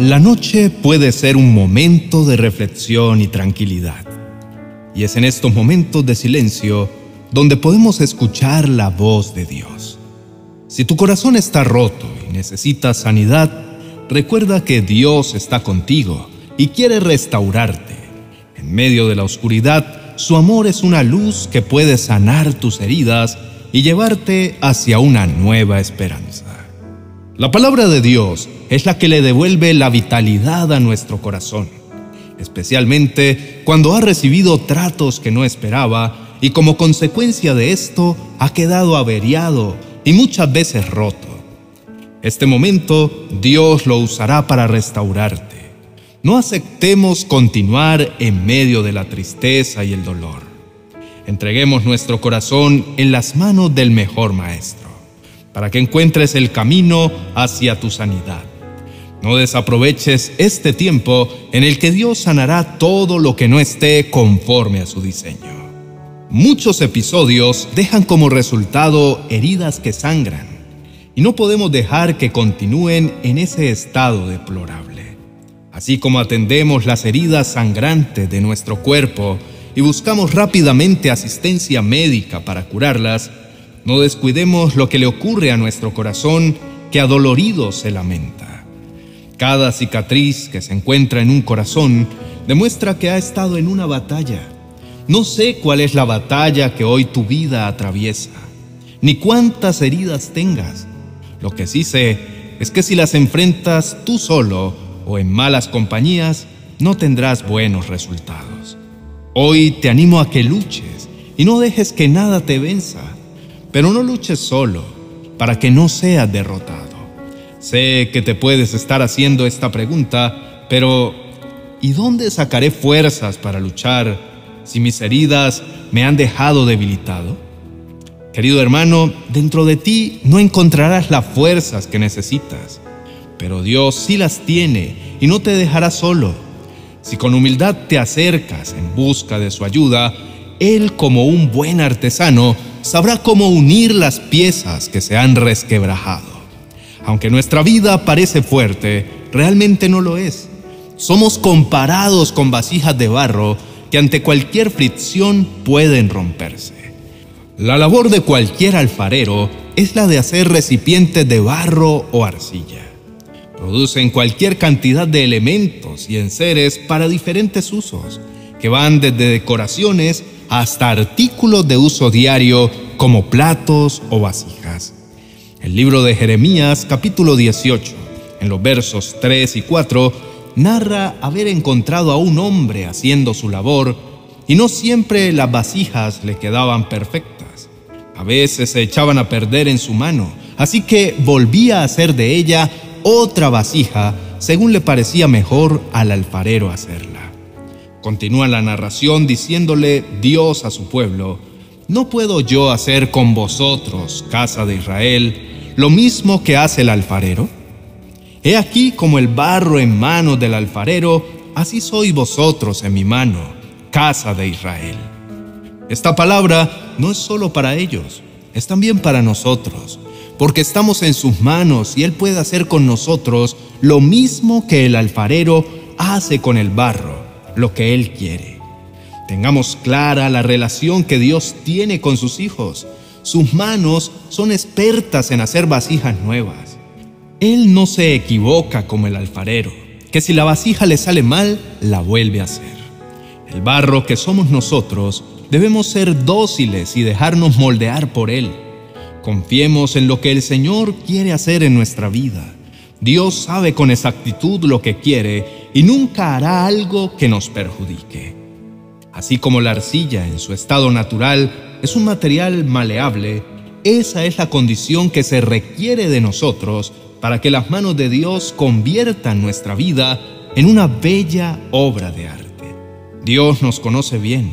La noche puede ser un momento de reflexión y tranquilidad. Y es en estos momentos de silencio donde podemos escuchar la voz de Dios. Si tu corazón está roto y necesitas sanidad, recuerda que Dios está contigo y quiere restaurarte. En medio de la oscuridad, su amor es una luz que puede sanar tus heridas y llevarte hacia una nueva esperanza. La palabra de Dios es la que le devuelve la vitalidad a nuestro corazón, especialmente cuando ha recibido tratos que no esperaba y como consecuencia de esto ha quedado averiado y muchas veces roto. Este momento Dios lo usará para restaurarte. No aceptemos continuar en medio de la tristeza y el dolor. Entreguemos nuestro corazón en las manos del mejor maestro, para que encuentres el camino hacia tu sanidad. No desaproveches este tiempo en el que Dios sanará todo lo que no esté conforme a su diseño. Muchos episodios dejan como resultado heridas que sangran y no podemos dejar que continúen en ese estado deplorable. Así como atendemos las heridas sangrantes de nuestro cuerpo y buscamos rápidamente asistencia médica para curarlas, no descuidemos lo que le ocurre a nuestro corazón que adolorido se lamenta. Cada cicatriz que se encuentra en un corazón demuestra que ha estado en una batalla. No sé cuál es la batalla que hoy tu vida atraviesa, ni cuántas heridas tengas. Lo que sí sé es que si las enfrentas tú solo o en malas compañías, no tendrás buenos resultados. Hoy te animo a que luches y no dejes que nada te venza, pero no luches solo para que no seas derrotado. Sé que te puedes estar haciendo esta pregunta, pero ¿y dónde sacaré fuerzas para luchar si mis heridas me han dejado debilitado? Querido hermano, dentro de ti no encontrarás las fuerzas que necesitas, pero Dios sí las tiene y no te dejará solo. Si con humildad te acercas en busca de su ayuda, Él como un buen artesano sabrá cómo unir las piezas que se han resquebrajado. Aunque nuestra vida parece fuerte, realmente no lo es. Somos comparados con vasijas de barro que ante cualquier fricción pueden romperse. La labor de cualquier alfarero es la de hacer recipientes de barro o arcilla. Producen cualquier cantidad de elementos y enseres para diferentes usos, que van desde decoraciones hasta artículos de uso diario como platos o vasijas. El libro de Jeremías capítulo 18, en los versos 3 y 4, narra haber encontrado a un hombre haciendo su labor y no siempre las vasijas le quedaban perfectas. A veces se echaban a perder en su mano, así que volvía a hacer de ella otra vasija según le parecía mejor al alfarero hacerla. Continúa la narración diciéndole Dios a su pueblo, ¿no puedo yo hacer con vosotros, casa de Israel, lo mismo que hace el alfarero? He aquí como el barro en manos del alfarero, así sois vosotros en mi mano, casa de Israel. Esta palabra no es solo para ellos, es también para nosotros, porque estamos en sus manos y Él puede hacer con nosotros lo mismo que el alfarero hace con el barro, lo que Él quiere. Tengamos clara la relación que Dios tiene con sus hijos sus manos son expertas en hacer vasijas nuevas. Él no se equivoca como el alfarero, que si la vasija le sale mal, la vuelve a hacer. El barro que somos nosotros debemos ser dóciles y dejarnos moldear por Él. Confiemos en lo que el Señor quiere hacer en nuestra vida. Dios sabe con exactitud lo que quiere y nunca hará algo que nos perjudique. Así como la arcilla en su estado natural es un material maleable, esa es la condición que se requiere de nosotros para que las manos de Dios conviertan nuestra vida en una bella obra de arte. Dios nos conoce bien,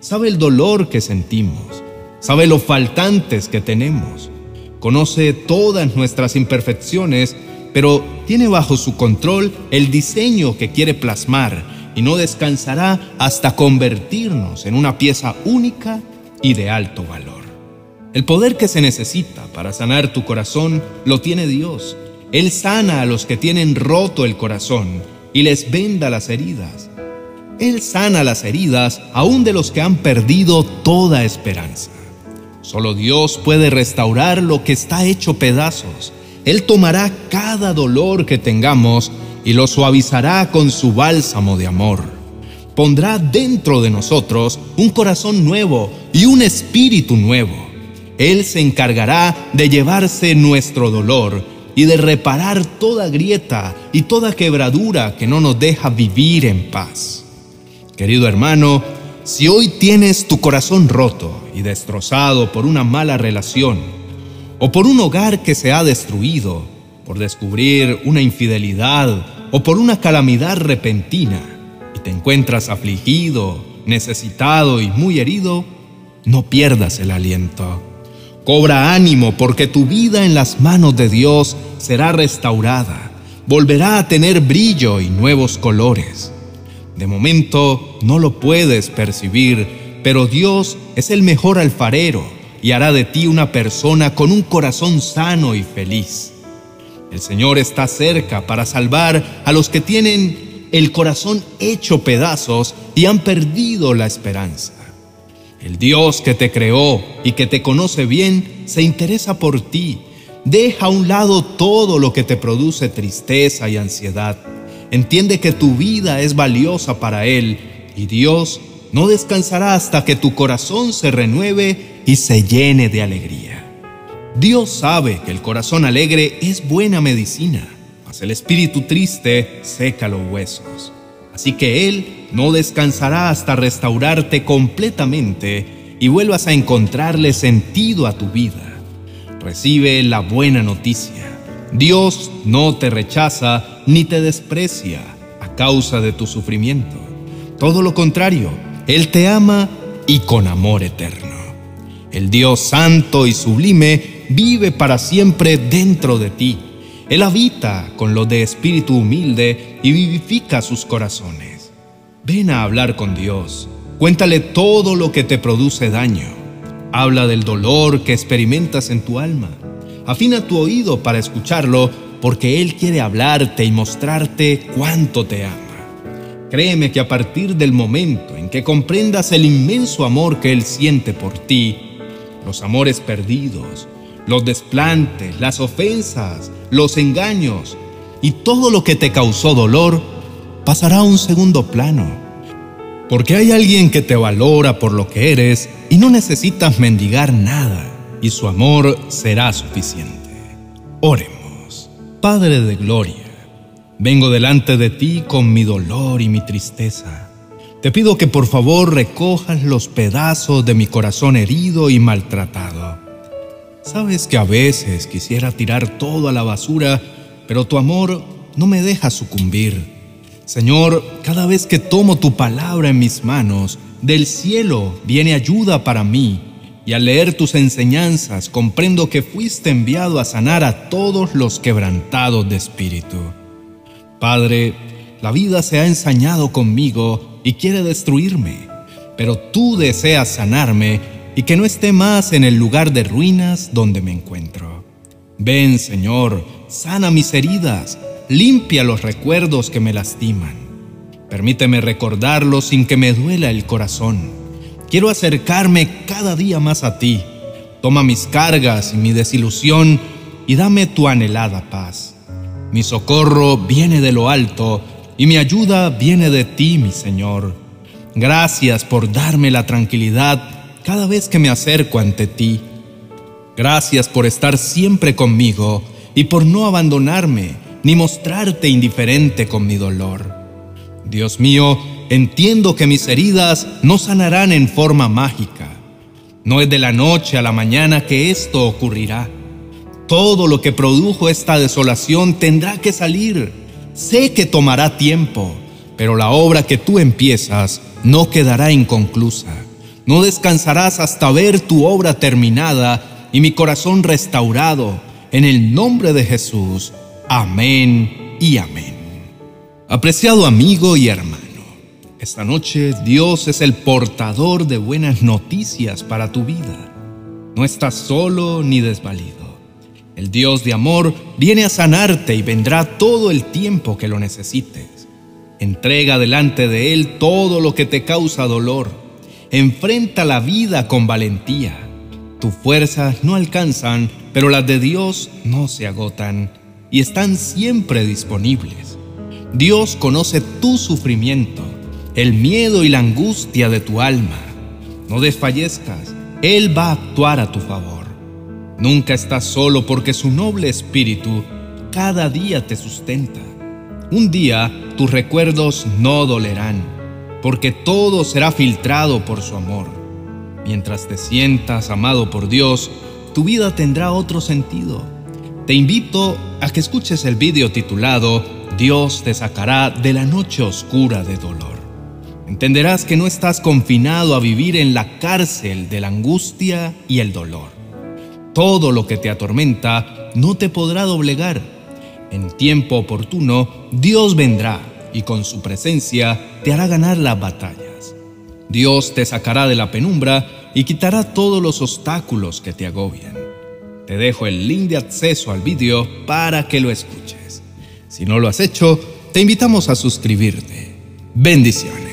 sabe el dolor que sentimos, sabe los faltantes que tenemos, conoce todas nuestras imperfecciones, pero tiene bajo su control el diseño que quiere plasmar y no descansará hasta convertirnos en una pieza única y de alto valor. El poder que se necesita para sanar tu corazón lo tiene Dios, Él sana a los que tienen roto el corazón y les venda las heridas. Él sana las heridas aún de los que han perdido toda esperanza. Solo Dios puede restaurar lo que está hecho pedazos. Él tomará cada dolor que tengamos y lo suavizará con su bálsamo de amor. Pondrá dentro de nosotros un corazón nuevo y un espíritu nuevo. Él se encargará de llevarse nuestro dolor y de reparar toda grieta y toda quebradura que no nos deja vivir en paz. Querido hermano, si hoy tienes tu corazón roto y destrozado por una mala relación, o por un hogar que se ha destruido, por descubrir una infidelidad o por una calamidad repentina, y te encuentras afligido, necesitado y muy herido, no pierdas el aliento. Cobra ánimo porque tu vida en las manos de Dios será restaurada, volverá a tener brillo y nuevos colores. De momento no lo puedes percibir, pero Dios es el mejor alfarero y hará de ti una persona con un corazón sano y feliz. El Señor está cerca para salvar a los que tienen el corazón hecho pedazos y han perdido la esperanza. El Dios que te creó y que te conoce bien se interesa por ti. Deja a un lado todo lo que te produce tristeza y ansiedad. Entiende que tu vida es valiosa para Él y Dios no descansará hasta que tu corazón se renueve y se llene de alegría. Dios sabe que el corazón alegre es buena medicina, mas el espíritu triste seca los huesos. Así que Él no descansará hasta restaurarte completamente y vuelvas a encontrarle sentido a tu vida. Recibe la buena noticia. Dios no te rechaza ni te desprecia a causa de tu sufrimiento. Todo lo contrario, Él te ama y con amor eterno. El Dios santo y sublime vive para siempre dentro de ti. Él habita con los de espíritu humilde y vivifica sus corazones. Ven a hablar con Dios. Cuéntale todo lo que te produce daño. Habla del dolor que experimentas en tu alma. Afina tu oído para escucharlo porque Él quiere hablarte y mostrarte cuánto te ama. Créeme que a partir del momento en que comprendas el inmenso amor que Él siente por ti, los amores perdidos, los desplantes, las ofensas, los engaños y todo lo que te causó dolor pasará a un segundo plano. Porque hay alguien que te valora por lo que eres y no necesitas mendigar nada y su amor será suficiente. Oremos. Padre de Gloria, vengo delante de ti con mi dolor y mi tristeza. Te pido que por favor recojas los pedazos de mi corazón herido y maltratado Sabes que a veces quisiera tirar todo a la basura, pero tu amor no me deja sucumbir. Señor, cada vez que tomo tu palabra en mis manos, del cielo viene ayuda para mí, y al leer tus enseñanzas comprendo que fuiste enviado a sanar a todos los quebrantados de espíritu. Padre, la vida se ha ensañado conmigo y quiere destruirme, pero tú deseas sanarme y que no esté más en el lugar de ruinas donde me encuentro. Ven, Señor, sana mis heridas, limpia los recuerdos que me lastiman. Permíteme recordarlos sin que me duela el corazón. Quiero acercarme cada día más a ti. Toma mis cargas y mi desilusión y dame tu anhelada paz. Mi socorro viene de lo alto y mi ayuda viene de ti, mi Señor. Gracias por darme la tranquilidad cada vez que me acerco ante ti. Gracias por estar siempre conmigo y por no abandonarme ni mostrarte indiferente con mi dolor. Dios mío, entiendo que mis heridas no sanarán en forma mágica. No es de la noche a la mañana que esto ocurrirá. Todo lo que produjo esta desolación tendrá que salir. Sé que tomará tiempo, pero la obra que tú empiezas no quedará inconclusa. No descansarás hasta ver tu obra terminada y mi corazón restaurado. En el nombre de Jesús. Amén y amén. Apreciado amigo y hermano, esta noche Dios es el portador de buenas noticias para tu vida. No estás solo ni desvalido. El Dios de amor viene a sanarte y vendrá todo el tiempo que lo necesites. Entrega delante de Él todo lo que te causa dolor. Enfrenta la vida con valentía. Tus fuerzas no alcanzan, pero las de Dios no se agotan y están siempre disponibles. Dios conoce tu sufrimiento, el miedo y la angustia de tu alma. No desfallezcas, Él va a actuar a tu favor. Nunca estás solo porque su noble espíritu cada día te sustenta. Un día tus recuerdos no dolerán, porque todo será filtrado por su amor. Mientras te sientas amado por Dios, tu vida tendrá otro sentido. Te invito a que escuches el vídeo titulado Dios te sacará de la noche oscura de dolor. Entenderás que no estás confinado a vivir en la cárcel de la angustia y el dolor todo lo que te atormenta no te podrá doblegar. En tiempo oportuno, Dios vendrá y con su presencia te hará ganar las batallas. Dios te sacará de la penumbra y quitará todos los obstáculos que te agobian. Te dejo el link de acceso al vídeo para que lo escuches. Si no lo has hecho, te invitamos a suscribirte. Bendiciones.